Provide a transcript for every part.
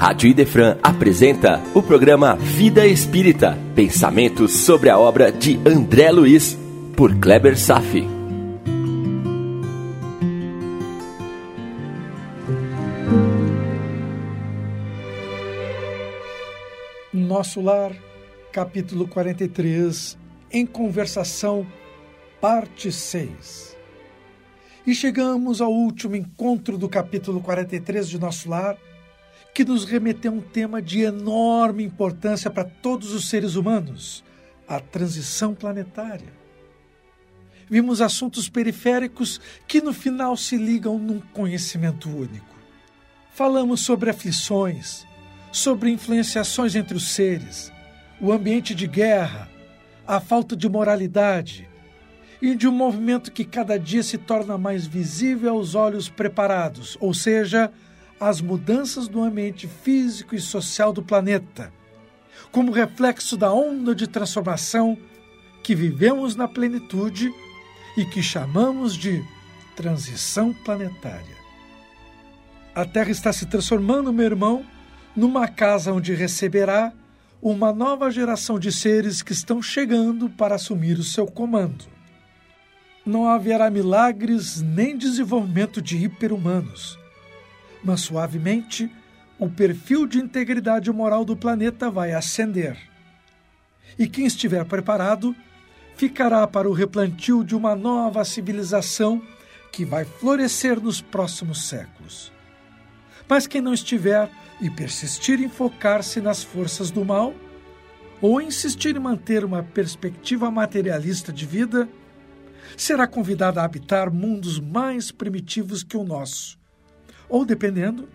Rádio Idefran apresenta o programa Vida Espírita, pensamentos sobre a obra de André Luiz, por Kleber Safi. Nosso Lar, capítulo 43, em conversação, parte 6. E chegamos ao último encontro do capítulo 43 de Nosso Lar, que nos remeteu a um tema de enorme importância para todos os seres humanos: a transição planetária. Vimos assuntos periféricos que no final se ligam num conhecimento único. Falamos sobre aflições, sobre influenciações entre os seres, o ambiente de guerra, a falta de moralidade e de um movimento que cada dia se torna mais visível aos olhos preparados, ou seja, as mudanças do ambiente físico e social do planeta, como reflexo da onda de transformação que vivemos na plenitude e que chamamos de transição planetária. A Terra está se transformando, meu irmão, numa casa onde receberá uma nova geração de seres que estão chegando para assumir o seu comando. Não haverá milagres nem desenvolvimento de hiperhumanos mas suavemente o perfil de integridade moral do planeta vai ascender. E quem estiver preparado ficará para o replantio de uma nova civilização que vai florescer nos próximos séculos. Mas quem não estiver e persistir em focar-se nas forças do mal, ou insistir em manter uma perspectiva materialista de vida, será convidado a habitar mundos mais primitivos que o nosso ou, dependendo,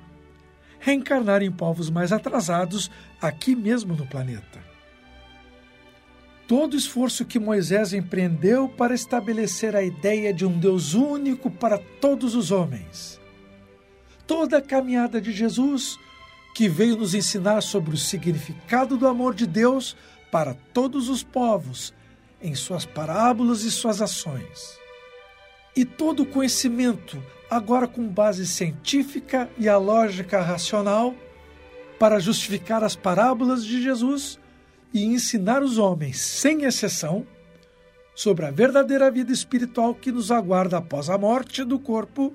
reencarnar em povos mais atrasados aqui mesmo no planeta. Todo o esforço que Moisés empreendeu para estabelecer a ideia de um Deus único para todos os homens, toda a caminhada de Jesus, que veio nos ensinar sobre o significado do amor de Deus para todos os povos, em suas parábolas e suas ações. E todo o conhecimento agora com base científica e a lógica racional, para justificar as parábolas de Jesus e ensinar os homens, sem exceção, sobre a verdadeira vida espiritual que nos aguarda após a morte do corpo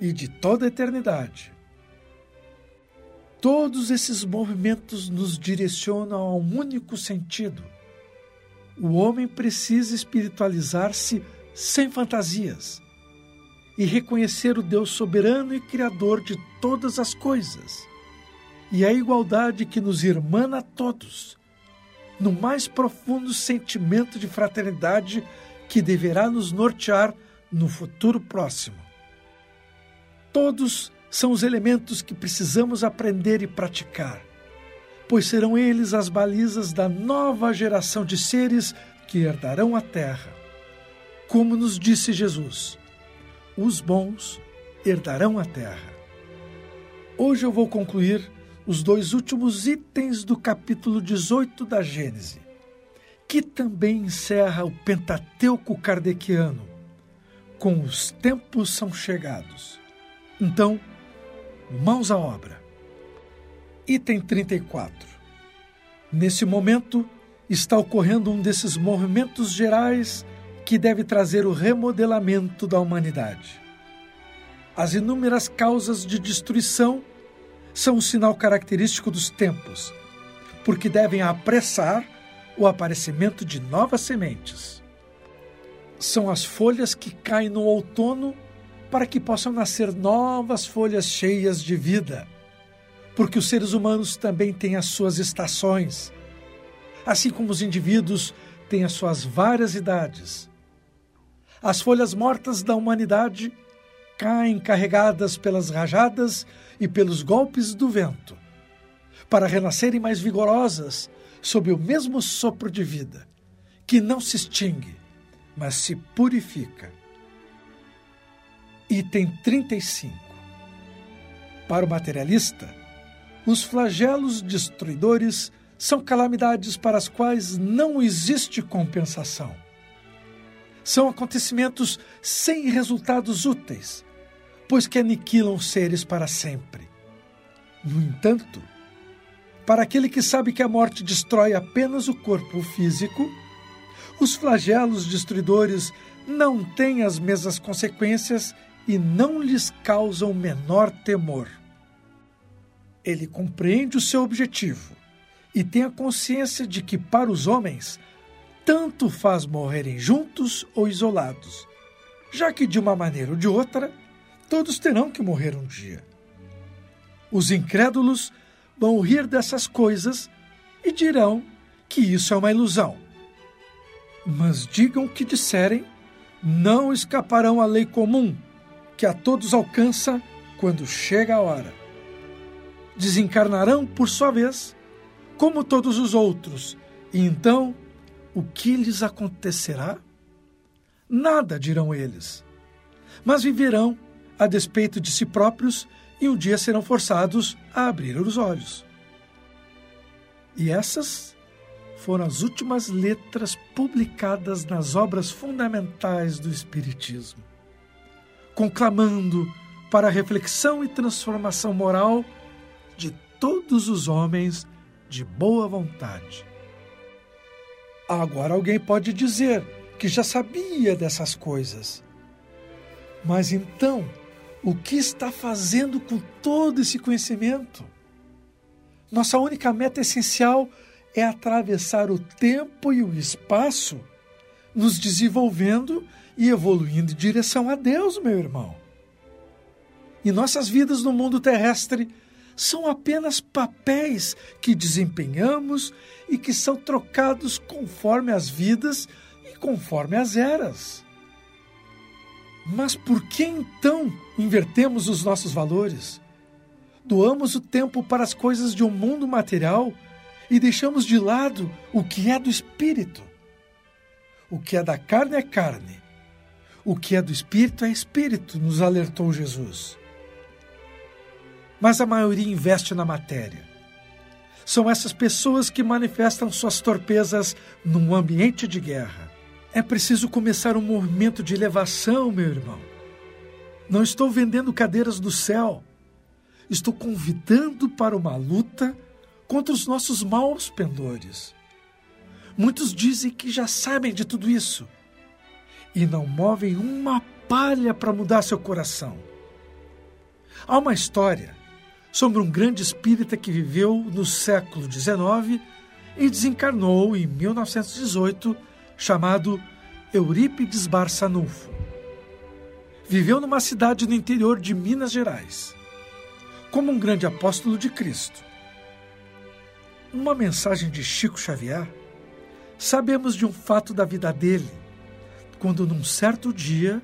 e de toda a eternidade. Todos esses movimentos nos direcionam a um único sentido. O homem precisa espiritualizar-se sem fantasias e reconhecer o Deus soberano e criador de todas as coisas, e a igualdade que nos irmana a todos, no mais profundo sentimento de fraternidade que deverá nos nortear no futuro próximo. Todos são os elementos que precisamos aprender e praticar, pois serão eles as balizas da nova geração de seres que herdarão a terra. Como nos disse Jesus, os bons herdarão a terra. Hoje eu vou concluir os dois últimos itens do capítulo 18 da Gênese, que também encerra o Pentateuco kardeciano, com os tempos são chegados. Então, mãos à obra. Item 34. Nesse momento, está ocorrendo um desses movimentos gerais que deve trazer o remodelamento da humanidade. As inúmeras causas de destruição são um sinal característico dos tempos, porque devem apressar o aparecimento de novas sementes. São as folhas que caem no outono para que possam nascer novas folhas cheias de vida, porque os seres humanos também têm as suas estações, assim como os indivíduos têm as suas várias idades as folhas mortas da humanidade caem carregadas pelas rajadas e pelos golpes do vento, para renascerem mais vigorosas sob o mesmo sopro de vida, que não se extingue, mas se purifica. Item 35. Para o materialista, os flagelos destruidores são calamidades para as quais não existe compensação são acontecimentos sem resultados úteis, pois que aniquilam seres para sempre. No entanto, Para aquele que sabe que a morte destrói apenas o corpo físico, os flagelos destruidores não têm as mesmas consequências e não lhes causam o menor temor. Ele compreende o seu objetivo e tem a consciência de que, para os homens, tanto faz morrerem juntos ou isolados, já que, de uma maneira ou de outra, todos terão que morrer um dia. Os incrédulos vão rir dessas coisas e dirão que isso é uma ilusão. Mas digam o que disserem, não escaparão à lei comum, que a todos alcança quando chega a hora. Desencarnarão, por sua vez, como todos os outros, e então o que lhes acontecerá? Nada, dirão eles, mas viverão a despeito de si próprios e um dia serão forçados a abrir os olhos. E essas foram as últimas letras publicadas nas obras fundamentais do Espiritismo, conclamando para a reflexão e transformação moral de todos os homens de boa vontade. Agora alguém pode dizer que já sabia dessas coisas. Mas então, o que está fazendo com todo esse conhecimento? Nossa única meta essencial é atravessar o tempo e o espaço, nos desenvolvendo e evoluindo em direção a Deus, meu irmão. E nossas vidas no mundo terrestre são apenas papéis que desempenhamos e que são trocados conforme as vidas e conforme as eras. Mas por que então invertemos os nossos valores? Doamos o tempo para as coisas de um mundo material e deixamos de lado o que é do espírito. O que é da carne é carne. O que é do espírito é espírito, nos alertou Jesus. Mas a maioria investe na matéria. São essas pessoas que manifestam suas torpezas num ambiente de guerra é preciso começar um movimento de elevação, meu irmão. Não estou vendendo cadeiras do céu. Estou convidando para uma luta contra os nossos maus pendores. Muitos dizem que já sabem de tudo isso e não movem uma palha para mudar seu coração. Há uma história sobre um grande espírita que viveu no século XIX e desencarnou em 1918 chamado Eurípides Barçanufo. Viveu numa cidade no interior de Minas Gerais, como um grande apóstolo de Cristo. Numa mensagem de Chico Xavier, sabemos de um fato da vida dele, quando num certo dia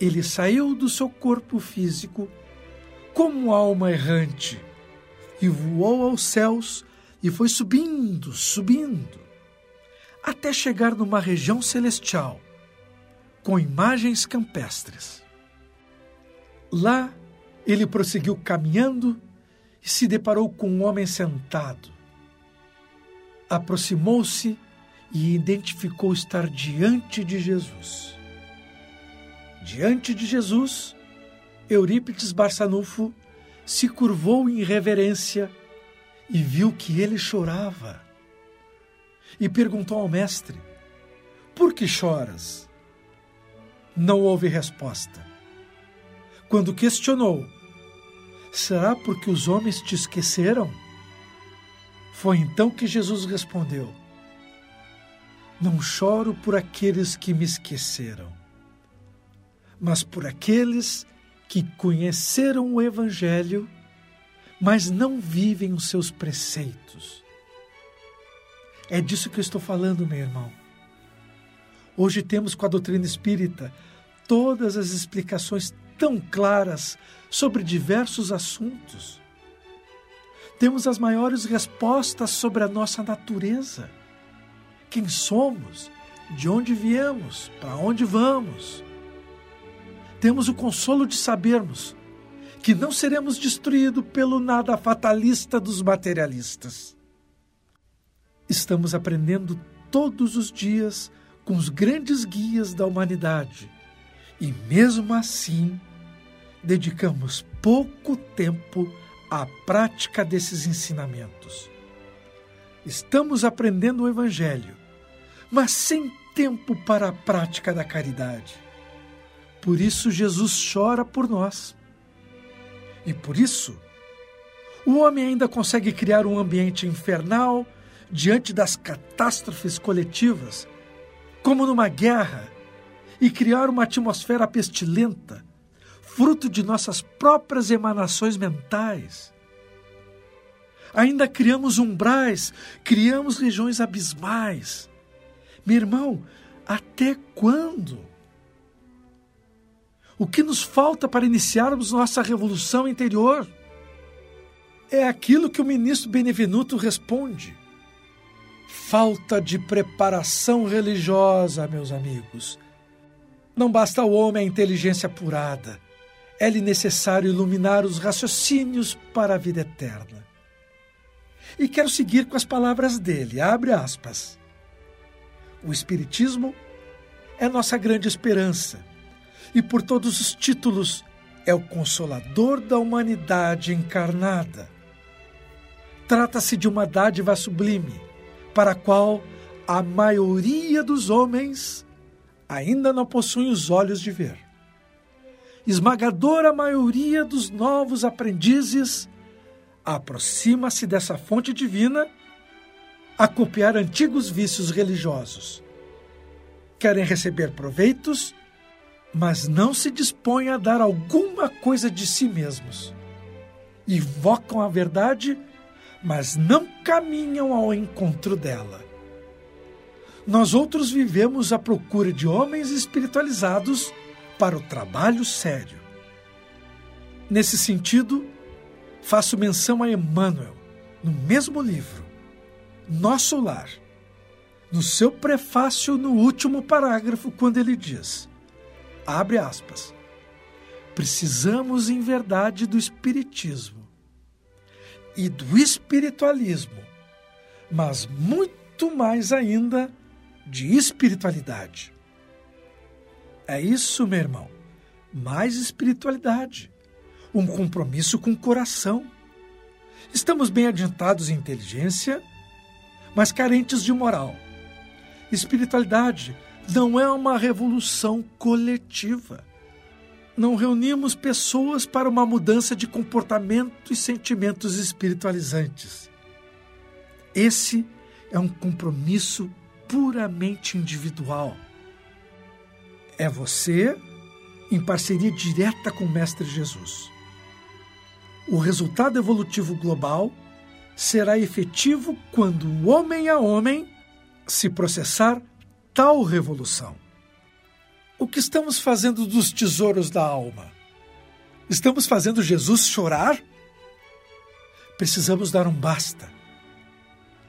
ele saiu do seu corpo físico como alma errante e voou aos céus e foi subindo, subindo, até chegar numa região celestial, com imagens campestres. Lá ele prosseguiu caminhando e se deparou com um homem sentado. Aproximou-se e identificou estar diante de Jesus. Diante de Jesus, Eurípides Barçanufo se curvou em reverência e viu que ele chorava e perguntou ao mestre: Por que choras? Não houve resposta. Quando questionou: Será porque os homens te esqueceram? Foi então que Jesus respondeu: Não choro por aqueles que me esqueceram, mas por aqueles que conheceram o Evangelho, mas não vivem os seus preceitos é disso que eu estou falando, meu irmão. Hoje temos com a doutrina espírita todas as explicações tão claras sobre diversos assuntos. Temos as maiores respostas sobre a nossa natureza. Quem somos, de onde viemos, para onde vamos. Temos o consolo de sabermos que não seremos destruídos pelo nada fatalista dos materialistas estamos aprendendo todos os dias com os grandes guias da humanidade e, mesmo assim, dedicamos pouco tempo à prática desses ensinamentos. estamos aprendendo o Evangelho, mas sem tempo para a prática da caridade. Por isso, Jesus chora por nós. E por isso, o homem ainda consegue criar um ambiente infernal diante das catástrofes coletivas, como numa guerra, e criar uma atmosfera pestilenta, fruto de nossas próprias emanações mentais. Ainda criamos umbrais, criamos legiões abismais. Meu irmão, até quando? O que nos falta para iniciarmos nossa revolução interior? É aquilo que o ministro Benevenuto responde. Falta de preparação religiosa, meus amigos. Não basta ao homem a inteligência apurada. É-lhe necessário iluminar os raciocínios para a vida eterna. E quero seguir com as palavras dele. Abre aspas. O Espiritismo é nossa grande esperança e, por todos os títulos, é o consolador da humanidade encarnada Trata-se de uma dádiva sublime, para a qual a maioria dos homens ainda não possuem os olhos de ver. Esmagadora maioria dos novos aprendizes aproxima-se dessa fonte divina a copiar antigos vícios religiosos. Querem receber proveitos, mas não se dispõem a dar alguma coisa de si mesmos. Invocam a verdade mas não caminham ao encontro dela. Nós outros vivemos à procura de homens espiritualizados para o trabalho sério. Nesse sentido, faço menção a Emmanuel, no mesmo livro, Nosso Lar, no seu prefácio no último parágrafo, quando ele diz: abre aspas. Precisamos em verdade do Espiritismo e do espiritualismo, mas muito mais ainda de espiritualidade. É isso, meu irmão. Mais espiritualidade. Um compromisso com o coração. Estamos bem adiantados em inteligência, mas carentes de moral. Espiritualidade não é uma revolução coletiva não reunimos pessoas para uma mudança de comportamento e sentimentos espiritualizantes. Esse é um compromisso puramente individual. É você em parceria direta com o Mestre Jesus. O resultado evolutivo global será efetivo quando homem a homem se processar tal revolução. O que estamos fazendo dos tesouros da alma? Estamos fazendo Jesus chorar? Precisamos dar um basta.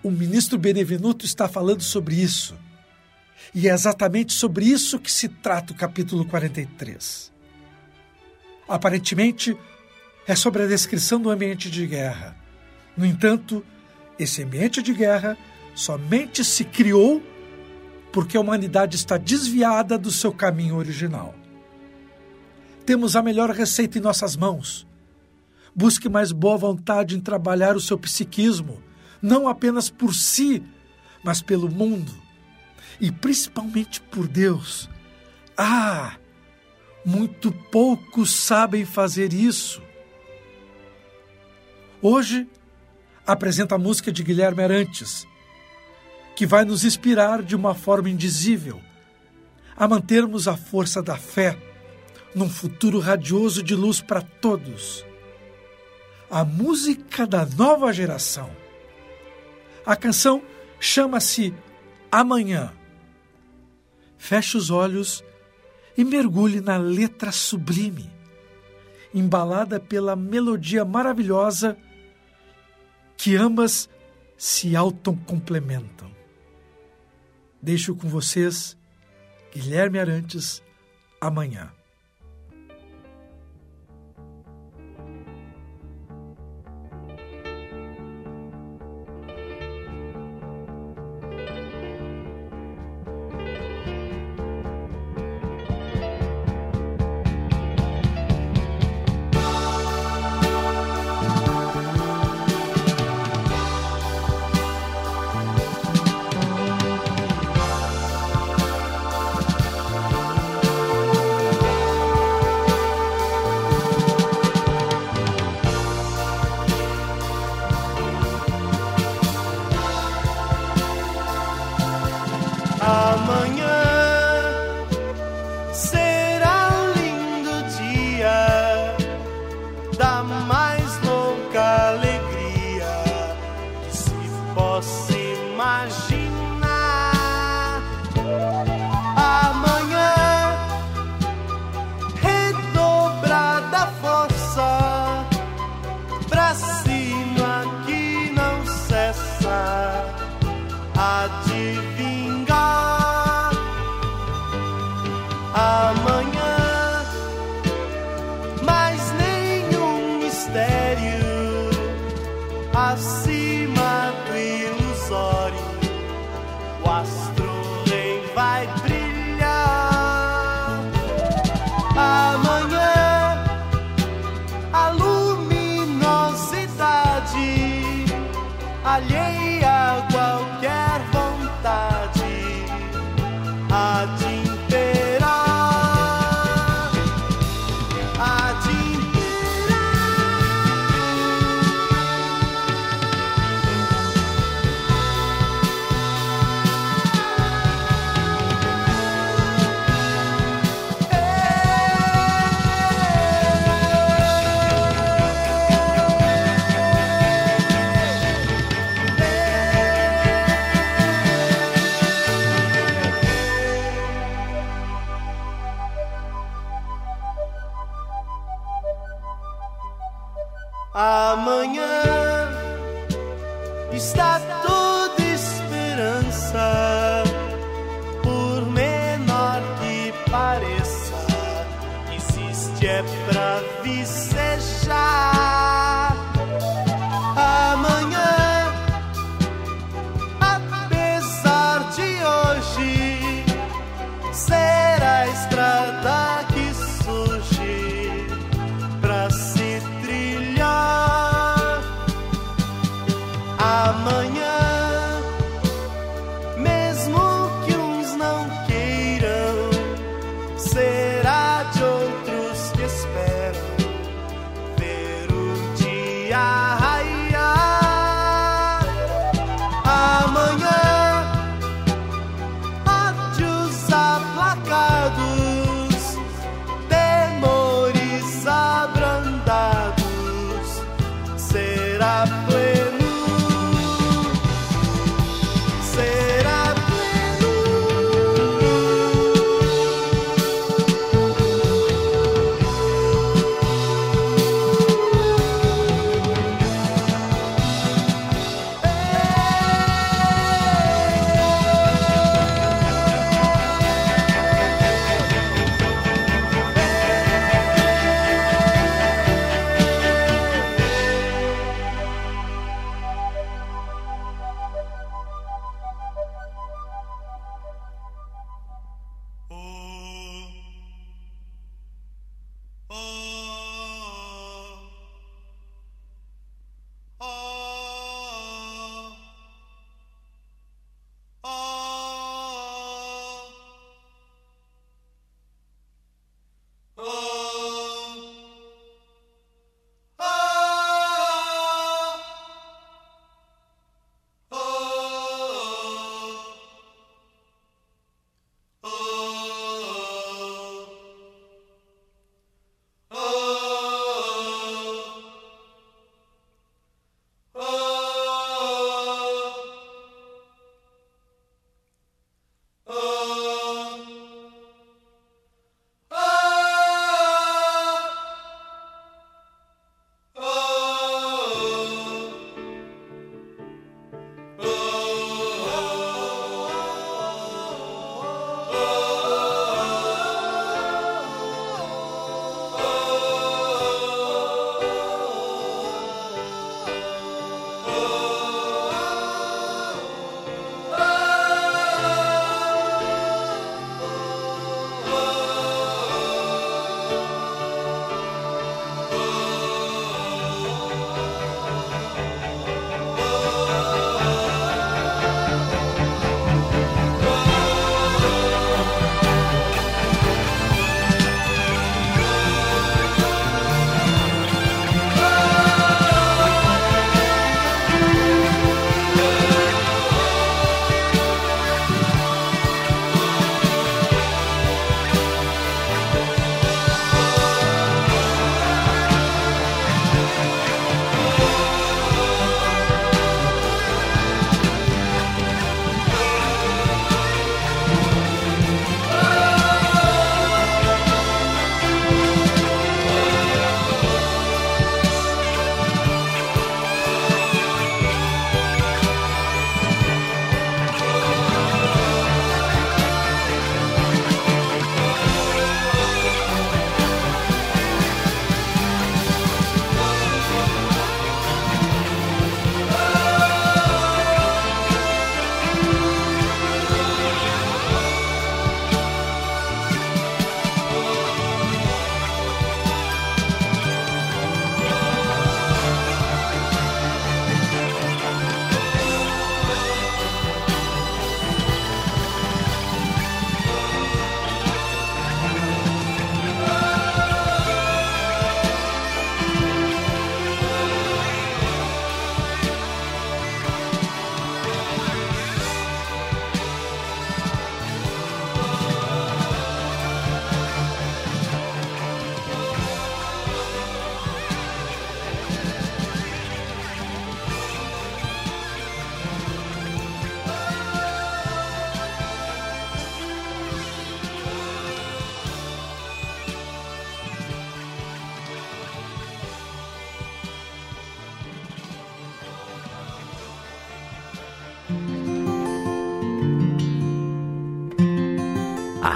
O ministro Benevenuto está falando sobre isso. E é exatamente sobre isso que se trata o capítulo 43. Aparentemente, é sobre a descrição do ambiente de guerra. No entanto, esse ambiente de guerra somente se criou porque a humanidade está desviada do seu caminho original. Temos a melhor receita em nossas mãos. Busque mais boa vontade em trabalhar o seu psiquismo, não apenas por si, mas pelo mundo e principalmente por Deus. Ah, muito poucos sabem fazer isso. Hoje, apresenta a música de Guilherme Arantes, que vai nos inspirar de uma forma indizível a mantermos a força da fé num futuro radioso de luz para todos. A música da nova geração. A canção chama-se Amanhã. Feche os olhos e mergulhe na letra sublime, embalada pela melodia maravilhosa que ambas se autocomplementam. Deixo com vocês Guilherme Arantes amanhã. alheia. Amanhã está